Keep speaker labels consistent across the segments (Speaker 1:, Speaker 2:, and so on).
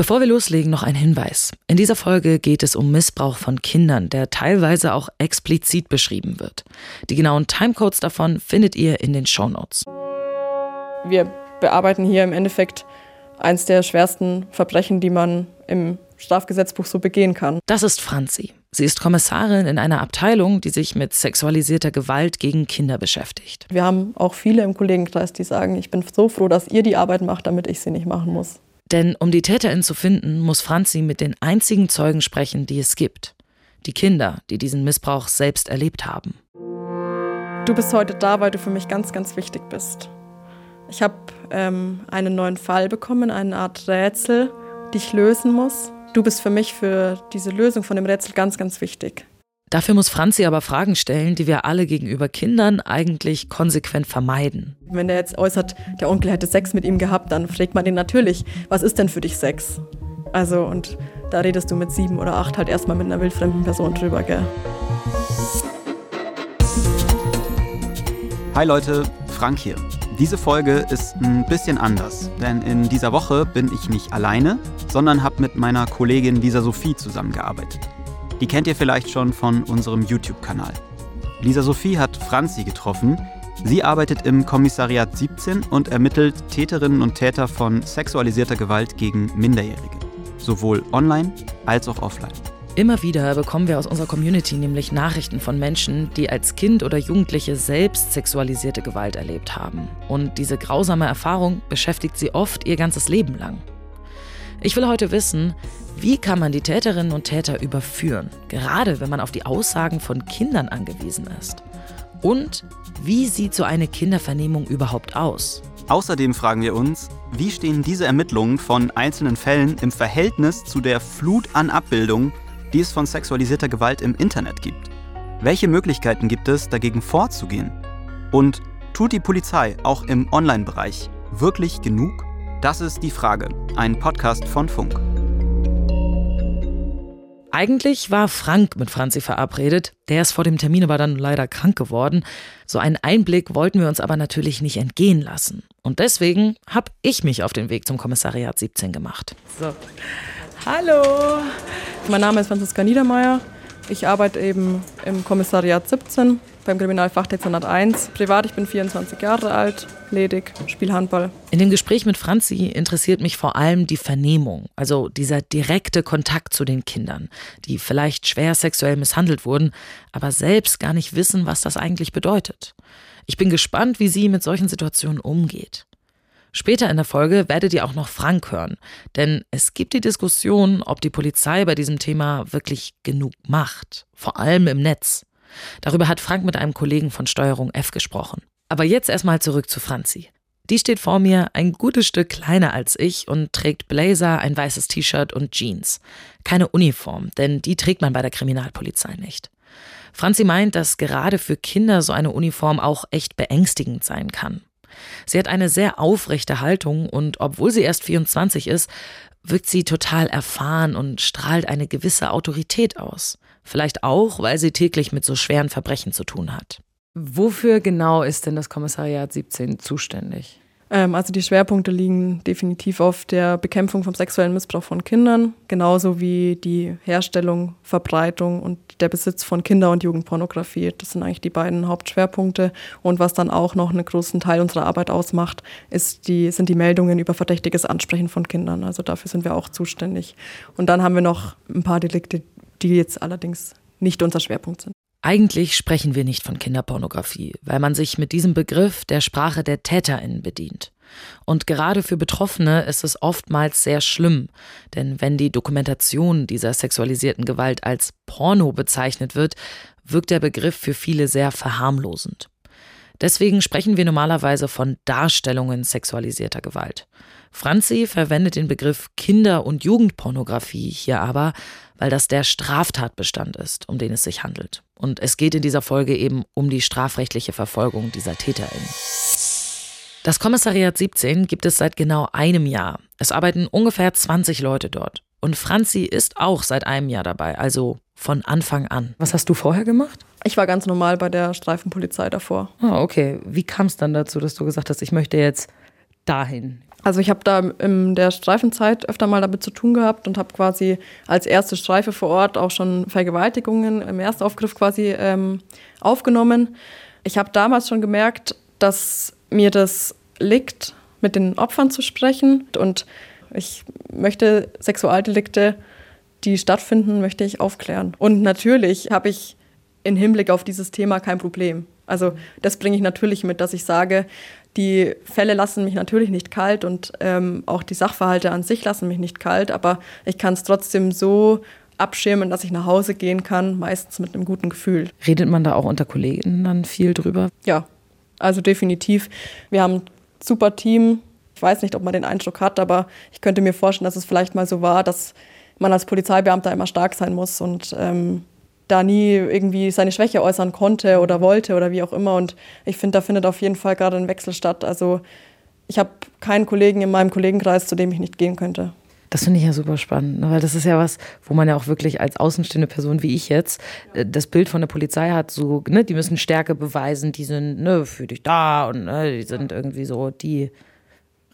Speaker 1: Bevor wir loslegen, noch ein Hinweis. In dieser Folge geht es um Missbrauch von Kindern, der teilweise auch explizit beschrieben wird. Die genauen Timecodes davon findet ihr in den Shownotes.
Speaker 2: Wir bearbeiten hier im Endeffekt eines der schwersten Verbrechen, die man im Strafgesetzbuch so begehen kann.
Speaker 1: Das ist Franzi. Sie ist Kommissarin in einer Abteilung, die sich mit sexualisierter Gewalt gegen Kinder beschäftigt.
Speaker 2: Wir haben auch viele im Kollegenkreis, die sagen, ich bin so froh, dass ihr die Arbeit macht, damit ich sie nicht machen muss.
Speaker 1: Denn um die Täterin zu finden, muss Franzi mit den einzigen Zeugen sprechen, die es gibt. Die Kinder, die diesen Missbrauch selbst erlebt haben.
Speaker 2: Du bist heute da, weil du für mich ganz, ganz wichtig bist. Ich habe ähm, einen neuen Fall bekommen, eine Art Rätsel, die ich lösen muss. Du bist für mich für diese Lösung von dem Rätsel ganz, ganz wichtig.
Speaker 1: Dafür muss Franzi aber Fragen stellen, die wir alle gegenüber Kindern eigentlich konsequent vermeiden.
Speaker 2: Wenn der jetzt äußert, der Onkel hätte Sex mit ihm gehabt, dann fragt man ihn natürlich, was ist denn für dich Sex? Also, und da redest du mit sieben oder acht halt erstmal mit einer wildfremden Person drüber, gell?
Speaker 3: Hi Leute, Frank hier. Diese Folge ist ein bisschen anders, denn in dieser Woche bin ich nicht alleine, sondern habe mit meiner Kollegin Lisa Sophie zusammengearbeitet. Die kennt ihr vielleicht schon von unserem YouTube-Kanal. Lisa Sophie hat Franzi getroffen. Sie arbeitet im Kommissariat 17 und ermittelt Täterinnen und Täter von sexualisierter Gewalt gegen Minderjährige, sowohl online als auch offline.
Speaker 1: Immer wieder bekommen wir aus unserer Community nämlich Nachrichten von Menschen, die als Kind oder Jugendliche selbst sexualisierte Gewalt erlebt haben. Und diese grausame Erfahrung beschäftigt sie oft ihr ganzes Leben lang. Ich will heute wissen, wie kann man die Täterinnen und Täter überführen, gerade wenn man auf die Aussagen von Kindern angewiesen ist? Und wie sieht so eine Kindervernehmung überhaupt aus?
Speaker 3: Außerdem fragen wir uns, wie stehen diese Ermittlungen von einzelnen Fällen im Verhältnis zu der Flut an Abbildungen, die es von sexualisierter Gewalt im Internet gibt? Welche Möglichkeiten gibt es, dagegen vorzugehen? Und tut die Polizei auch im Online-Bereich wirklich genug? Das ist die Frage. Ein Podcast von Funk.
Speaker 1: Eigentlich war Frank mit Franzi verabredet. Der ist vor dem Termin aber dann leider krank geworden. So einen Einblick wollten wir uns aber natürlich nicht entgehen lassen. Und deswegen habe ich mich auf den Weg zum Kommissariat 17 gemacht.
Speaker 2: So. Hallo. Mein Name ist Franziska Niedermeyer. Ich arbeite eben im Kommissariat 17 beim Kriminalfachdezernat 1. Privat, ich bin 24 Jahre alt, ledig, spiele Handball.
Speaker 1: In dem Gespräch mit Franzi interessiert mich vor allem die Vernehmung, also dieser direkte Kontakt zu den Kindern, die vielleicht schwer sexuell misshandelt wurden, aber selbst gar nicht wissen, was das eigentlich bedeutet. Ich bin gespannt, wie sie mit solchen Situationen umgeht. Später in der Folge werdet ihr auch noch Frank hören, denn es gibt die Diskussion, ob die Polizei bei diesem Thema wirklich genug macht, vor allem im Netz. Darüber hat Frank mit einem Kollegen von Steuerung F gesprochen. Aber jetzt erstmal zurück zu Franzi. Die steht vor mir ein gutes Stück kleiner als ich und trägt Blazer, ein weißes T-Shirt und Jeans. Keine Uniform, denn die trägt man bei der Kriminalpolizei nicht. Franzi meint, dass gerade für Kinder so eine Uniform auch echt beängstigend sein kann. Sie hat eine sehr aufrechte Haltung und obwohl sie erst 24 ist, wirkt sie total erfahren und strahlt eine gewisse Autorität aus. Vielleicht auch, weil sie täglich mit so schweren Verbrechen zu tun hat. Wofür genau ist denn das Kommissariat 17 zuständig?
Speaker 2: Ähm, also die Schwerpunkte liegen definitiv auf der Bekämpfung vom sexuellen Missbrauch von Kindern, genauso wie die Herstellung, Verbreitung und der Besitz von Kinder- und Jugendpornografie. Das sind eigentlich die beiden Hauptschwerpunkte. Und was dann auch noch einen großen Teil unserer Arbeit ausmacht, ist die, sind die Meldungen über verdächtiges Ansprechen von Kindern. Also dafür sind wir auch zuständig. Und dann haben wir noch ein paar Delikte, die jetzt allerdings nicht unser Schwerpunkt sind.
Speaker 1: Eigentlich sprechen wir nicht von Kinderpornografie, weil man sich mit diesem Begriff der Sprache der Täterinnen bedient. Und gerade für Betroffene ist es oftmals sehr schlimm, denn wenn die Dokumentation dieser sexualisierten Gewalt als Porno bezeichnet wird, wirkt der Begriff für viele sehr verharmlosend. Deswegen sprechen wir normalerweise von Darstellungen sexualisierter Gewalt. Franzi verwendet den Begriff Kinder- und Jugendpornografie hier aber, weil das der Straftatbestand ist, um den es sich handelt. Und es geht in dieser Folge eben um die strafrechtliche Verfolgung dieser TäterInnen. Das Kommissariat 17 gibt es seit genau einem Jahr. Es arbeiten ungefähr 20 Leute dort. Und Franzi ist auch seit einem Jahr dabei, also von Anfang an. Was hast du vorher gemacht?
Speaker 2: Ich war ganz normal bei der Streifenpolizei davor.
Speaker 1: Ah, okay. Wie kam es dann dazu, dass du gesagt hast, ich möchte jetzt dahin?
Speaker 2: Also ich habe da in der Streifenzeit öfter mal damit zu tun gehabt und habe quasi als erste Streife vor Ort auch schon Vergewaltigungen im Erstaufgriff quasi ähm, aufgenommen. Ich habe damals schon gemerkt, dass mir das liegt, mit den Opfern zu sprechen und ich möchte Sexualdelikte, die stattfinden, möchte ich aufklären. Und natürlich habe ich im Hinblick auf dieses Thema kein Problem. Also das bringe ich natürlich mit, dass ich sage, die Fälle lassen mich natürlich nicht kalt und ähm, auch die Sachverhalte an sich lassen mich nicht kalt, aber ich kann es trotzdem so abschirmen, dass ich nach Hause gehen kann, meistens mit einem guten Gefühl.
Speaker 1: Redet man da auch unter Kollegen dann viel drüber?
Speaker 2: Ja, also definitiv. Wir haben ein super Team. Ich weiß nicht, ob man den Eindruck hat, aber ich könnte mir vorstellen, dass es vielleicht mal so war, dass man als Polizeibeamter immer stark sein muss und ähm, da nie irgendwie seine Schwäche äußern konnte oder wollte oder wie auch immer. Und ich finde, da findet auf jeden Fall gerade ein Wechsel statt. Also ich habe keinen Kollegen in meinem Kollegenkreis, zu dem ich nicht gehen könnte.
Speaker 1: Das finde ich ja super spannend, ne? weil das ist ja was, wo man ja auch wirklich als außenstehende Person wie ich jetzt äh, das Bild von der Polizei hat, so, ne, die müssen Stärke beweisen, die sind ne, für dich da und ne, die sind irgendwie so die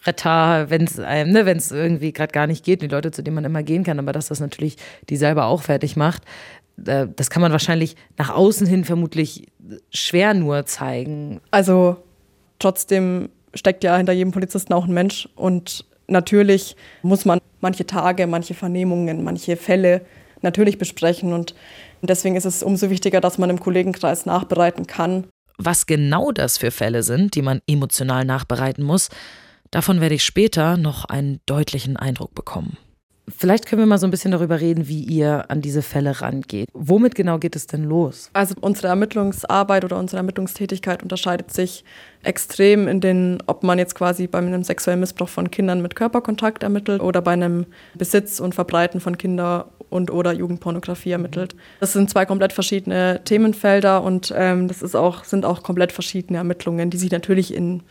Speaker 1: Retter, wenn es ne, irgendwie gerade gar nicht geht, die Leute, zu denen man immer gehen kann, aber dass das natürlich die selber auch fertig macht. Äh, das kann man wahrscheinlich nach außen hin vermutlich schwer nur zeigen.
Speaker 2: Also trotzdem steckt ja hinter jedem Polizisten auch ein Mensch und natürlich muss man manche Tage, manche Vernehmungen, manche Fälle natürlich besprechen und deswegen ist es umso wichtiger, dass man im Kollegenkreis nachbereiten kann.
Speaker 1: Was genau das für Fälle sind, die man emotional nachbereiten muss, davon werde ich später noch einen deutlichen Eindruck bekommen. Vielleicht können wir mal so ein bisschen darüber reden, wie ihr an diese Fälle rangeht. Womit genau geht es denn los?
Speaker 2: Also unsere Ermittlungsarbeit oder unsere Ermittlungstätigkeit unterscheidet sich extrem in den, ob man jetzt quasi bei einem sexuellen Missbrauch von Kindern mit Körperkontakt ermittelt oder bei einem Besitz und Verbreiten von Kinder und oder Jugendpornografie ermittelt. Das sind zwei komplett verschiedene Themenfelder und ähm, das ist auch, sind auch komplett verschiedene Ermittlungen, die sich natürlich in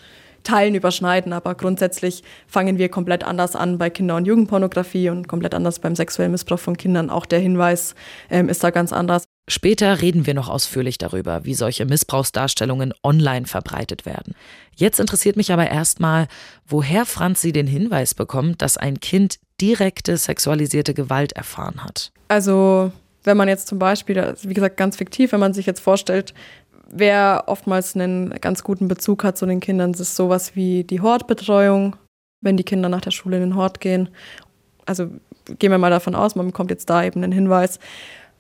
Speaker 2: Teilen überschneiden, aber grundsätzlich fangen wir komplett anders an bei Kinder- und Jugendpornografie und komplett anders beim sexuellen Missbrauch von Kindern. Auch der Hinweis ähm, ist da ganz anders.
Speaker 1: Später reden wir noch ausführlich darüber, wie solche Missbrauchsdarstellungen online verbreitet werden. Jetzt interessiert mich aber erstmal, woher Franzi den Hinweis bekommt, dass ein Kind direkte sexualisierte Gewalt erfahren hat.
Speaker 2: Also wenn man jetzt zum Beispiel, wie gesagt, ganz fiktiv, wenn man sich jetzt vorstellt, wer oftmals einen ganz guten Bezug hat zu den Kindern, ist sowas wie die Hortbetreuung, wenn die Kinder nach der Schule in den Hort gehen. Also gehen wir mal davon aus, man bekommt jetzt da eben einen Hinweis,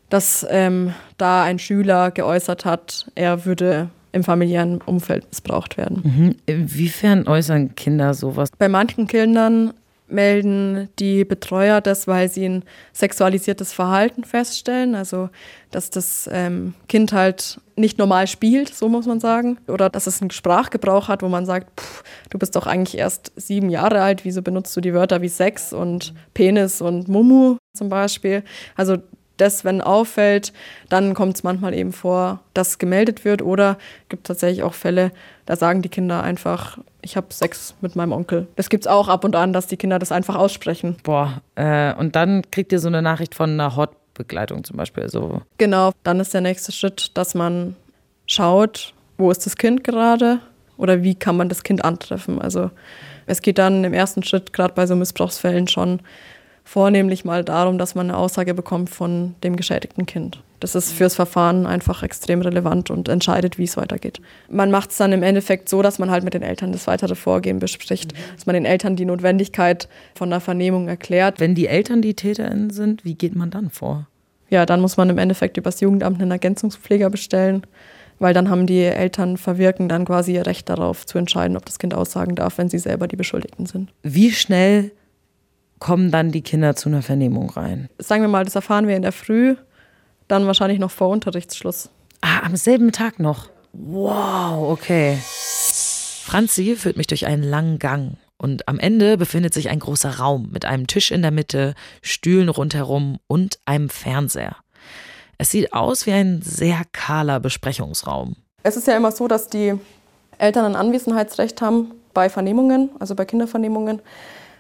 Speaker 2: dass ähm, da ein Schüler geäußert hat, er würde im familiären Umfeld missbraucht werden.
Speaker 1: Mhm. Inwiefern äußern Kinder sowas?
Speaker 2: Bei manchen Kindern melden die Betreuer das, weil sie ein sexualisiertes Verhalten feststellen. Also, dass das ähm, Kind halt nicht normal spielt, so muss man sagen. Oder dass es einen Sprachgebrauch hat, wo man sagt, pff, du bist doch eigentlich erst sieben Jahre alt, wieso benutzt du die Wörter wie Sex und Penis und Mumu zum Beispiel. Also das, wenn auffällt, dann kommt es manchmal eben vor, dass gemeldet wird. Oder gibt tatsächlich auch Fälle, da sagen die Kinder einfach, ich habe Sex mit meinem Onkel. Das gibt es auch ab und an, dass die Kinder das einfach aussprechen.
Speaker 1: Boah, äh, und dann kriegt ihr so eine Nachricht von einer Hotbegleitung zum Beispiel. So.
Speaker 2: Genau, dann ist der nächste Schritt, dass man schaut, wo ist das Kind gerade oder wie kann man das Kind antreffen. Also es geht dann im ersten Schritt, gerade bei so Missbrauchsfällen, schon vornehmlich mal darum, dass man eine Aussage bekommt von dem geschädigten Kind. Das ist fürs Verfahren einfach extrem relevant und entscheidet, wie es weitergeht. Man macht es dann im Endeffekt so, dass man halt mit den Eltern das weitere Vorgehen bespricht, dass man den Eltern die Notwendigkeit von der Vernehmung erklärt.
Speaker 1: Wenn die Eltern die TäterInnen sind, wie geht man dann vor?
Speaker 2: Ja, dann muss man im Endeffekt übers Jugendamt einen Ergänzungspfleger bestellen, weil dann haben die Eltern verwirken dann quasi ihr Recht darauf zu entscheiden, ob das Kind aussagen darf, wenn sie selber die Beschuldigten sind.
Speaker 1: Wie schnell kommen dann die Kinder zu einer Vernehmung rein?
Speaker 2: Sagen wir mal, das erfahren wir in der Früh, dann wahrscheinlich noch vor Unterrichtsschluss.
Speaker 1: Ah, am selben Tag noch. Wow, okay. Franzi führt mich durch einen langen Gang. Und am Ende befindet sich ein großer Raum mit einem Tisch in der Mitte, Stühlen rundherum und einem Fernseher. Es sieht aus wie ein sehr kahler Besprechungsraum.
Speaker 2: Es ist ja immer so, dass die Eltern ein Anwesenheitsrecht haben bei Vernehmungen, also bei Kindervernehmungen.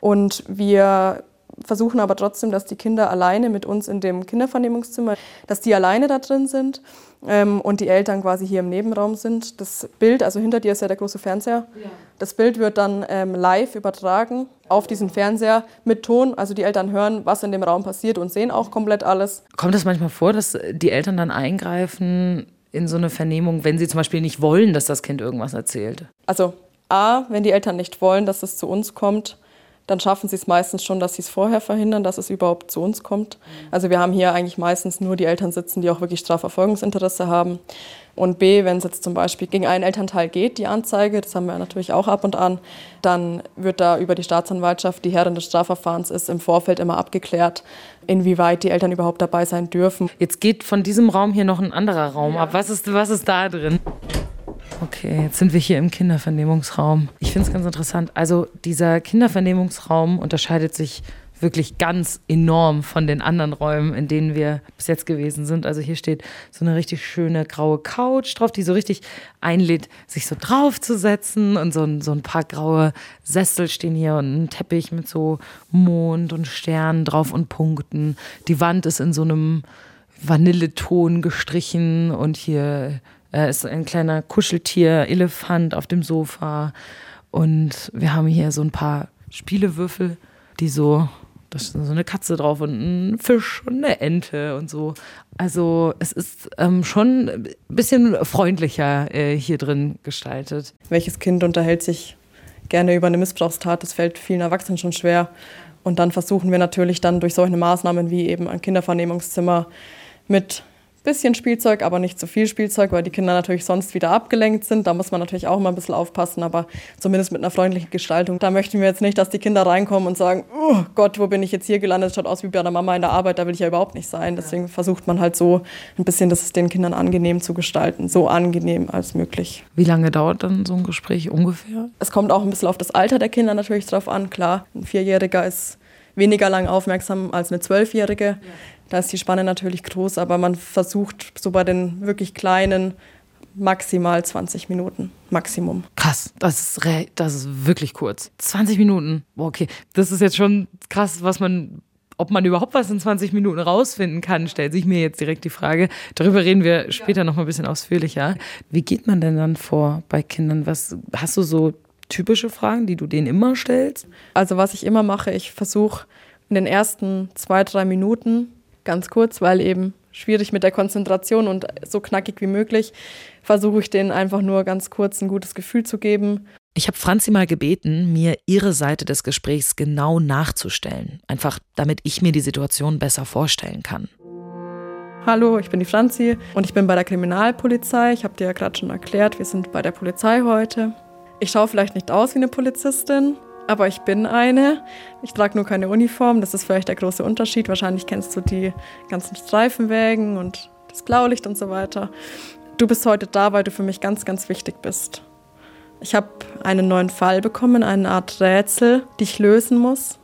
Speaker 2: Und wir versuchen aber trotzdem, dass die Kinder alleine mit uns in dem Kindervernehmungszimmer, dass die alleine da drin sind ähm, und die Eltern quasi hier im Nebenraum sind. Das Bild, also hinter dir ist ja der große Fernseher, ja. das Bild wird dann ähm, live übertragen auf diesen Fernseher mit Ton. Also die Eltern hören, was in dem Raum passiert und sehen auch komplett alles.
Speaker 1: Kommt es manchmal vor, dass die Eltern dann eingreifen in so eine Vernehmung, wenn sie zum Beispiel nicht wollen, dass das Kind irgendwas erzählt?
Speaker 2: Also A, wenn die Eltern nicht wollen, dass es zu uns kommt, dann schaffen sie es meistens schon, dass sie es vorher verhindern, dass es überhaupt zu uns kommt. Also wir haben hier eigentlich meistens nur die Eltern sitzen, die auch wirklich Strafverfolgungsinteresse haben. Und B, wenn es jetzt zum Beispiel gegen einen Elternteil geht, die Anzeige, das haben wir natürlich auch ab und an, dann wird da über die Staatsanwaltschaft, die Herrin des Strafverfahrens ist, im Vorfeld immer abgeklärt, inwieweit die Eltern überhaupt dabei sein dürfen.
Speaker 1: Jetzt geht von diesem Raum hier noch ein anderer Raum ja. ab. Was ist, was ist da drin? Okay, jetzt sind wir hier im Kindervernehmungsraum. Ich finde es ganz interessant. Also dieser Kindervernehmungsraum unterscheidet sich wirklich ganz enorm von den anderen Räumen, in denen wir bis jetzt gewesen sind. Also hier steht so eine richtig schöne graue Couch drauf, die so richtig einlädt, sich so draufzusetzen. Und so ein, so ein paar graue Sessel stehen hier und ein Teppich mit so Mond und Sternen drauf und Punkten. Die Wand ist in so einem Vanilleton gestrichen und hier äh, ist ein kleiner Kuscheltier-Elefant auf dem Sofa. Und wir haben hier so ein paar Spielewürfel, die so, da ist so eine Katze drauf und ein Fisch und eine Ente und so. Also es ist ähm, schon ein bisschen freundlicher äh, hier drin gestaltet.
Speaker 2: Welches Kind unterhält sich gerne über eine Missbrauchstat? Das fällt vielen Erwachsenen schon schwer. Und dann versuchen wir natürlich dann durch solche Maßnahmen wie eben ein Kindervernehmungszimmer mit bisschen Spielzeug, aber nicht zu viel Spielzeug, weil die Kinder natürlich sonst wieder abgelenkt sind. Da muss man natürlich auch mal ein bisschen aufpassen, aber zumindest mit einer freundlichen Gestaltung. Da möchten wir jetzt nicht, dass die Kinder reinkommen und sagen, oh Gott, wo bin ich jetzt hier gelandet? Das schaut aus wie bei der Mama in der Arbeit, da will ich ja überhaupt nicht sein. Deswegen versucht man halt so ein bisschen, das den Kindern angenehm zu gestalten, so angenehm als möglich.
Speaker 1: Wie lange dauert dann so ein Gespräch ungefähr?
Speaker 2: Es kommt auch ein bisschen auf das Alter der Kinder natürlich drauf an. Klar, ein Vierjähriger ist weniger lang aufmerksam als eine Zwölfjährige. Ja. Da ist die Spanne natürlich groß, aber man versucht so bei den wirklich kleinen maximal 20 Minuten, Maximum.
Speaker 1: Krass, das ist, das ist wirklich kurz. 20 Minuten, okay. Das ist jetzt schon krass, was man ob man überhaupt was in 20 Minuten rausfinden kann, stellt sich mir jetzt direkt die Frage. Darüber reden wir später ja. noch mal ein bisschen ausführlicher. Wie geht man denn dann vor bei Kindern? Was hast du so typische Fragen, die du denen immer stellst?
Speaker 2: Also was ich immer mache, ich versuche in den ersten zwei, drei Minuten ganz kurz, weil eben schwierig mit der Konzentration und so knackig wie möglich, versuche ich denen einfach nur ganz kurz ein gutes Gefühl zu geben.
Speaker 1: Ich habe Franzi mal gebeten, mir ihre Seite des Gesprächs genau nachzustellen, einfach damit ich mir die Situation besser vorstellen kann.
Speaker 2: Hallo, ich bin die Franzi und ich bin bei der Kriminalpolizei. Ich habe dir ja gerade schon erklärt, wir sind bei der Polizei heute. Ich schaue vielleicht nicht aus wie eine Polizistin, aber ich bin eine. Ich trage nur keine Uniform. Das ist vielleicht der große Unterschied. Wahrscheinlich kennst du die ganzen Streifenwägen und das Blaulicht und so weiter. Du bist heute da, weil du für mich ganz, ganz wichtig bist. Ich habe einen neuen Fall bekommen, eine Art Rätsel, die ich lösen muss.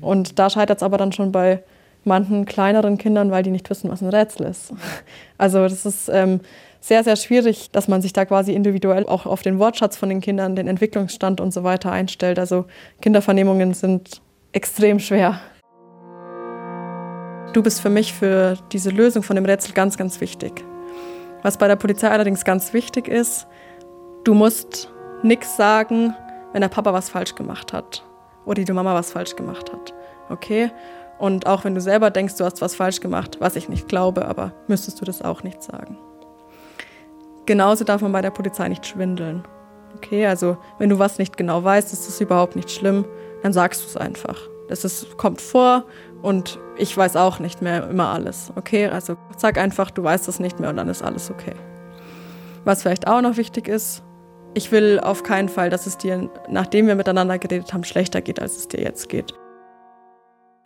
Speaker 2: Und da scheitert es aber dann schon bei manchen kleineren Kindern, weil die nicht wissen, was ein Rätsel ist. Also das ist ähm, sehr, sehr schwierig, dass man sich da quasi individuell auch auf den Wortschatz von den Kindern, den Entwicklungsstand und so weiter einstellt. Also Kindervernehmungen sind extrem schwer. Du bist für mich für diese Lösung von dem Rätsel ganz, ganz wichtig. Was bei der Polizei allerdings ganz wichtig ist, du musst nichts sagen, wenn der Papa was falsch gemacht hat oder die Mama was falsch gemacht hat. Okay? Und auch wenn du selber denkst, du hast was falsch gemacht, was ich nicht glaube, aber müsstest du das auch nicht sagen. Genauso darf man bei der Polizei nicht schwindeln. Okay, also wenn du was nicht genau weißt, ist das überhaupt nicht schlimm, dann sagst du es einfach. Das ist, kommt vor und ich weiß auch nicht mehr immer alles. Okay, also sag einfach, du weißt es nicht mehr und dann ist alles okay. Was vielleicht auch noch wichtig ist, ich will auf keinen Fall, dass es dir, nachdem wir miteinander geredet haben, schlechter geht, als es dir jetzt geht.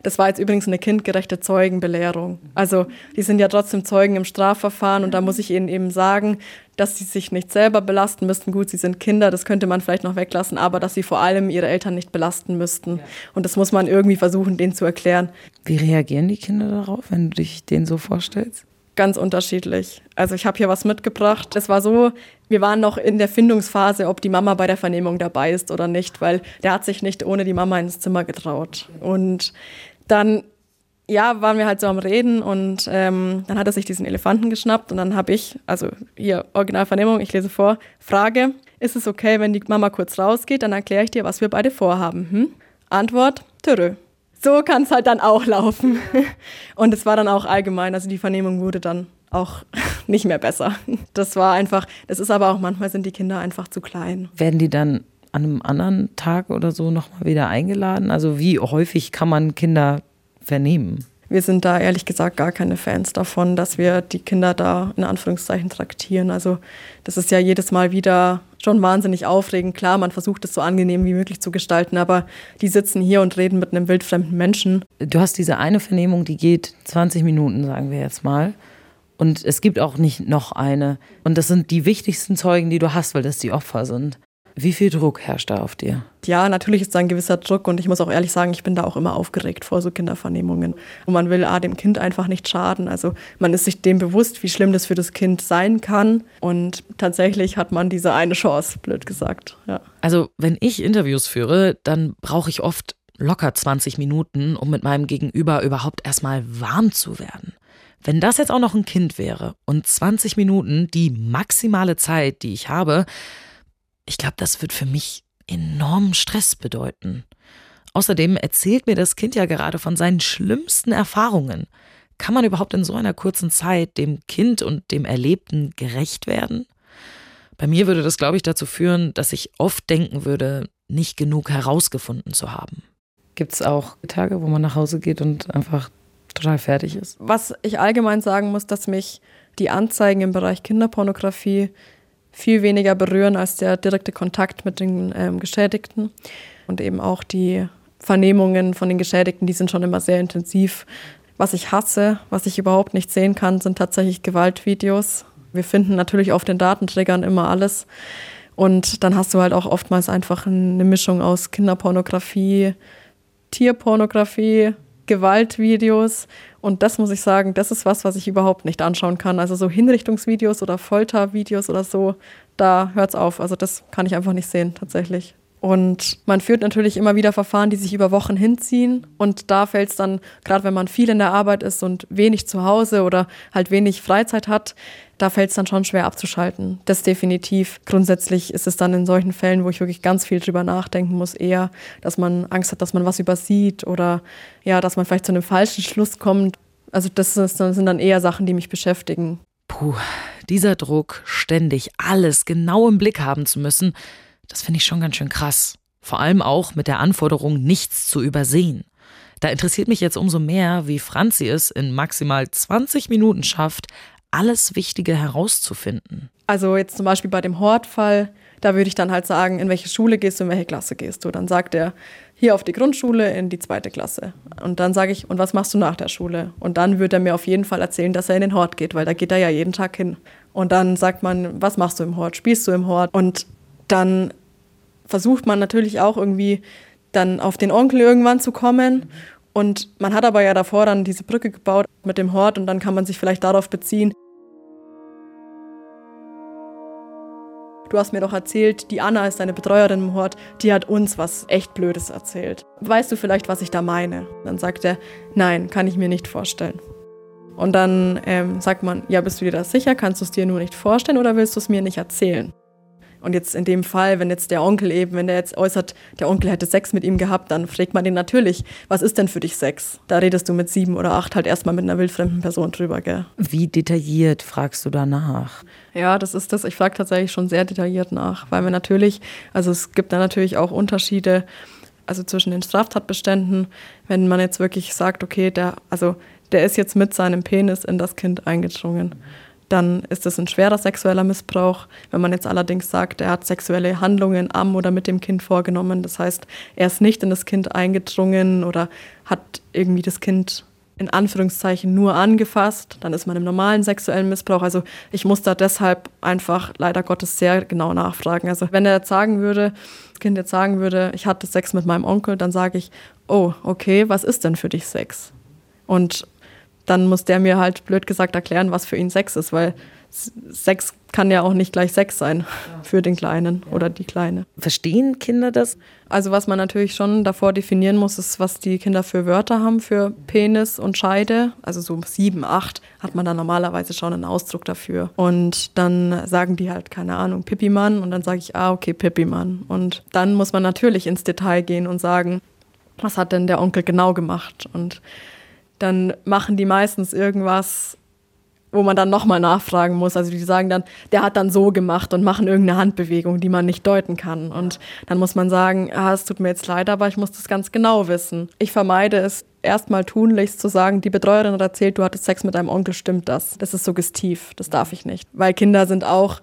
Speaker 2: Das war jetzt übrigens eine kindgerechte Zeugenbelehrung. Also die sind ja trotzdem Zeugen im Strafverfahren und da muss ich ihnen eben sagen, dass sie sich nicht selber belasten müssten. Gut, sie sind Kinder, das könnte man vielleicht noch weglassen, aber dass sie vor allem ihre Eltern nicht belasten müssten. Und das muss man irgendwie versuchen, denen zu erklären.
Speaker 1: Wie reagieren die Kinder darauf, wenn du dich denen so vorstellst?
Speaker 2: Ganz unterschiedlich. Also ich habe hier was mitgebracht. Es war so, wir waren noch in der Findungsphase, ob die Mama bei der Vernehmung dabei ist oder nicht, weil der hat sich nicht ohne die Mama ins Zimmer getraut. Und dann ja, waren wir halt so am Reden und ähm, dann hat er sich diesen Elefanten geschnappt und dann habe ich, also hier Originalvernehmung, ich lese vor, Frage, ist es okay, wenn die Mama kurz rausgeht, dann erkläre ich dir, was wir beide vorhaben. Hm? Antwort, törö. So kann es halt dann auch laufen. Und es war dann auch allgemein, also die Vernehmung wurde dann auch nicht mehr besser. Das war einfach, das ist aber auch manchmal sind die Kinder einfach zu klein.
Speaker 1: Werden die dann an einem anderen Tag oder so nochmal wieder eingeladen? Also wie häufig kann man Kinder vernehmen?
Speaker 2: Wir sind da ehrlich gesagt gar keine Fans davon, dass wir die Kinder da in Anführungszeichen traktieren. Also das ist ja jedes Mal wieder schon wahnsinnig aufregend. Klar, man versucht es so angenehm wie möglich zu gestalten, aber die sitzen hier und reden mit einem wildfremden Menschen.
Speaker 1: Du hast diese eine Vernehmung, die geht 20 Minuten, sagen wir jetzt mal. Und es gibt auch nicht noch eine. Und das sind die wichtigsten Zeugen, die du hast, weil das die Opfer sind. Wie viel Druck herrscht da auf dir?
Speaker 2: Ja, natürlich ist da ein gewisser Druck und ich muss auch ehrlich sagen, ich bin da auch immer aufgeregt vor so Kindervernehmungen. Und man will A, dem Kind einfach nicht schaden. Also man ist sich dem bewusst, wie schlimm das für das Kind sein kann. Und tatsächlich hat man diese eine Chance, blöd gesagt. Ja.
Speaker 1: Also wenn ich Interviews führe, dann brauche ich oft locker 20 Minuten, um mit meinem Gegenüber überhaupt erstmal warm zu werden. Wenn das jetzt auch noch ein Kind wäre und 20 Minuten die maximale Zeit, die ich habe, ich glaube, das wird für mich enormen Stress bedeuten. Außerdem erzählt mir das Kind ja gerade von seinen schlimmsten Erfahrungen. Kann man überhaupt in so einer kurzen Zeit dem Kind und dem Erlebten gerecht werden? Bei mir würde das, glaube ich, dazu führen, dass ich oft denken würde, nicht genug herausgefunden zu haben. Gibt es auch Tage, wo man nach Hause geht und einfach total fertig ist?
Speaker 2: Was ich allgemein sagen muss, dass mich die Anzeigen im Bereich Kinderpornografie viel weniger berühren als der direkte Kontakt mit den ähm, Geschädigten. Und eben auch die Vernehmungen von den Geschädigten, die sind schon immer sehr intensiv. Was ich hasse, was ich überhaupt nicht sehen kann, sind tatsächlich Gewaltvideos. Wir finden natürlich auf den Datenträgern immer alles. Und dann hast du halt auch oftmals einfach eine Mischung aus Kinderpornografie, Tierpornografie, Gewaltvideos. Und das muss ich sagen, das ist was, was ich überhaupt nicht anschauen kann. Also so Hinrichtungsvideos oder Foltervideos oder so, da hört es auf. Also das kann ich einfach nicht sehen, tatsächlich. Und man führt natürlich immer wieder Verfahren, die sich über Wochen hinziehen. Und da fällt es dann, gerade wenn man viel in der Arbeit ist und wenig zu Hause oder halt wenig Freizeit hat, da fällt es dann schon schwer abzuschalten. Das definitiv. Grundsätzlich ist es dann in solchen Fällen, wo ich wirklich ganz viel drüber nachdenken muss, eher, dass man Angst hat, dass man was übersieht oder ja, dass man vielleicht zu einem falschen Schluss kommt. Also das, ist, das sind dann eher Sachen, die mich beschäftigen.
Speaker 1: Puh, dieser Druck, ständig alles genau im Blick haben zu müssen, das finde ich schon ganz schön krass. Vor allem auch mit der Anforderung, nichts zu übersehen. Da interessiert mich jetzt umso mehr, wie Franzi es in maximal 20 Minuten schafft, alles Wichtige herauszufinden.
Speaker 2: Also jetzt zum Beispiel bei dem Hortfall, da würde ich dann halt sagen, in welche Schule gehst du, in welche Klasse gehst du. Dann sagt er, hier auf die Grundschule, in die zweite Klasse. Und dann sage ich, und was machst du nach der Schule? Und dann wird er mir auf jeden Fall erzählen, dass er in den Hort geht, weil da geht er ja jeden Tag hin. Und dann sagt man, was machst du im Hort? Spielst du im Hort? Und dann versucht man natürlich auch irgendwie dann auf den Onkel irgendwann zu kommen. Und man hat aber ja davor dann diese Brücke gebaut mit dem Hort und dann kann man sich vielleicht darauf beziehen. Du hast mir doch erzählt, die Anna ist deine Betreuerin im Hort, die hat uns was echt Blödes erzählt. Weißt du vielleicht, was ich da meine? Dann sagt er, nein, kann ich mir nicht vorstellen. Und dann ähm, sagt man, ja, bist du dir das sicher? Kannst du es dir nur nicht vorstellen oder willst du es mir nicht erzählen? Und jetzt in dem Fall, wenn jetzt der Onkel eben, wenn der jetzt äußert, der Onkel hätte Sex mit ihm gehabt, dann fragt man den natürlich, was ist denn für dich Sex? Da redest du mit sieben oder acht halt erstmal mit einer wildfremden Person drüber, gell?
Speaker 1: Wie detailliert fragst du danach?
Speaker 2: Ja, das ist das. Ich frage tatsächlich schon sehr detailliert nach, weil wir natürlich, also es gibt da natürlich auch Unterschiede, also zwischen den Straftatbeständen, wenn man jetzt wirklich sagt, okay, der, also der ist jetzt mit seinem Penis in das Kind eingedrungen dann ist es ein schwerer sexueller Missbrauch. Wenn man jetzt allerdings sagt, er hat sexuelle Handlungen am oder mit dem Kind vorgenommen, das heißt, er ist nicht in das Kind eingedrungen oder hat irgendwie das Kind in Anführungszeichen nur angefasst, dann ist man im normalen sexuellen Missbrauch. Also ich muss da deshalb einfach leider Gottes sehr genau nachfragen. Also wenn er jetzt sagen würde, das Kind jetzt sagen würde, ich hatte Sex mit meinem Onkel, dann sage ich, oh, okay, was ist denn für dich Sex? Und dann muss der mir halt blöd gesagt erklären, was für ihn Sex ist, weil Sex kann ja auch nicht gleich Sex sein für den Kleinen ja. oder die Kleine.
Speaker 1: Verstehen Kinder das?
Speaker 2: Also was man natürlich schon davor definieren muss, ist, was die Kinder für Wörter haben für Penis und Scheide. Also so sieben, acht hat man dann normalerweise schon einen Ausdruck dafür. Und dann sagen die halt, keine Ahnung, Pippimann. Und dann sage ich, ah, okay, Pippimann. Und dann muss man natürlich ins Detail gehen und sagen, was hat denn der Onkel genau gemacht? Und dann machen die meistens irgendwas wo man dann nochmal nachfragen muss. Also die sagen dann, der hat dann so gemacht und machen irgendeine Handbewegung, die man nicht deuten kann. Und dann muss man sagen, ah, es tut mir jetzt leid, aber ich muss das ganz genau wissen. Ich vermeide es erstmal tunlichst zu sagen, die Betreuerin hat erzählt, du hattest Sex mit deinem Onkel, stimmt das? Das ist suggestiv, das darf ich nicht. Weil Kinder sind auch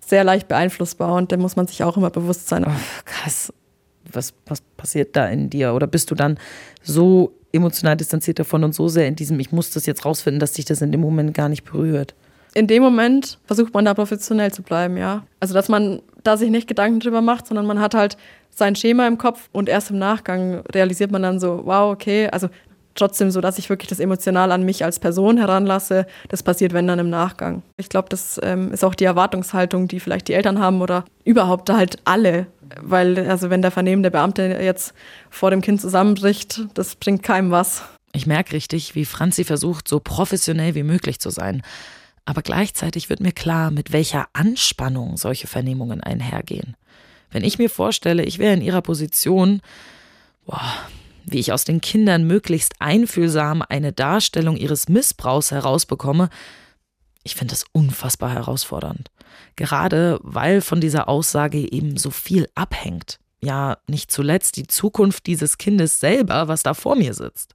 Speaker 2: sehr leicht beeinflussbar und da muss man sich auch immer bewusst sein. Oh,
Speaker 1: krass. Was, was passiert da in dir? Oder bist du dann so emotional distanziert davon und so sehr in diesem, ich muss das jetzt rausfinden, dass dich das in dem Moment gar nicht berührt.
Speaker 2: In dem Moment versucht man da professionell zu bleiben, ja. Also, dass man da sich nicht Gedanken drüber macht, sondern man hat halt sein Schema im Kopf und erst im Nachgang realisiert man dann so, wow, okay, also trotzdem so, dass ich wirklich das emotional an mich als Person heranlasse. Das passiert, wenn dann im Nachgang. Ich glaube, das ähm, ist auch die Erwartungshaltung, die vielleicht die Eltern haben oder überhaupt halt alle weil, also wenn der vernehmende Beamte jetzt vor dem Kind zusammenbricht, das bringt keinem was.
Speaker 1: Ich merke richtig, wie Franzi versucht, so professionell wie möglich zu sein. Aber gleichzeitig wird mir klar, mit welcher Anspannung solche Vernehmungen einhergehen. Wenn ich mir vorstelle, ich wäre in ihrer Position, boah, wie ich aus den Kindern möglichst einfühlsam eine Darstellung ihres Missbrauchs herausbekomme, ich finde das unfassbar herausfordernd. Gerade weil von dieser Aussage eben so viel abhängt. Ja, nicht zuletzt die Zukunft dieses Kindes selber, was da vor mir sitzt.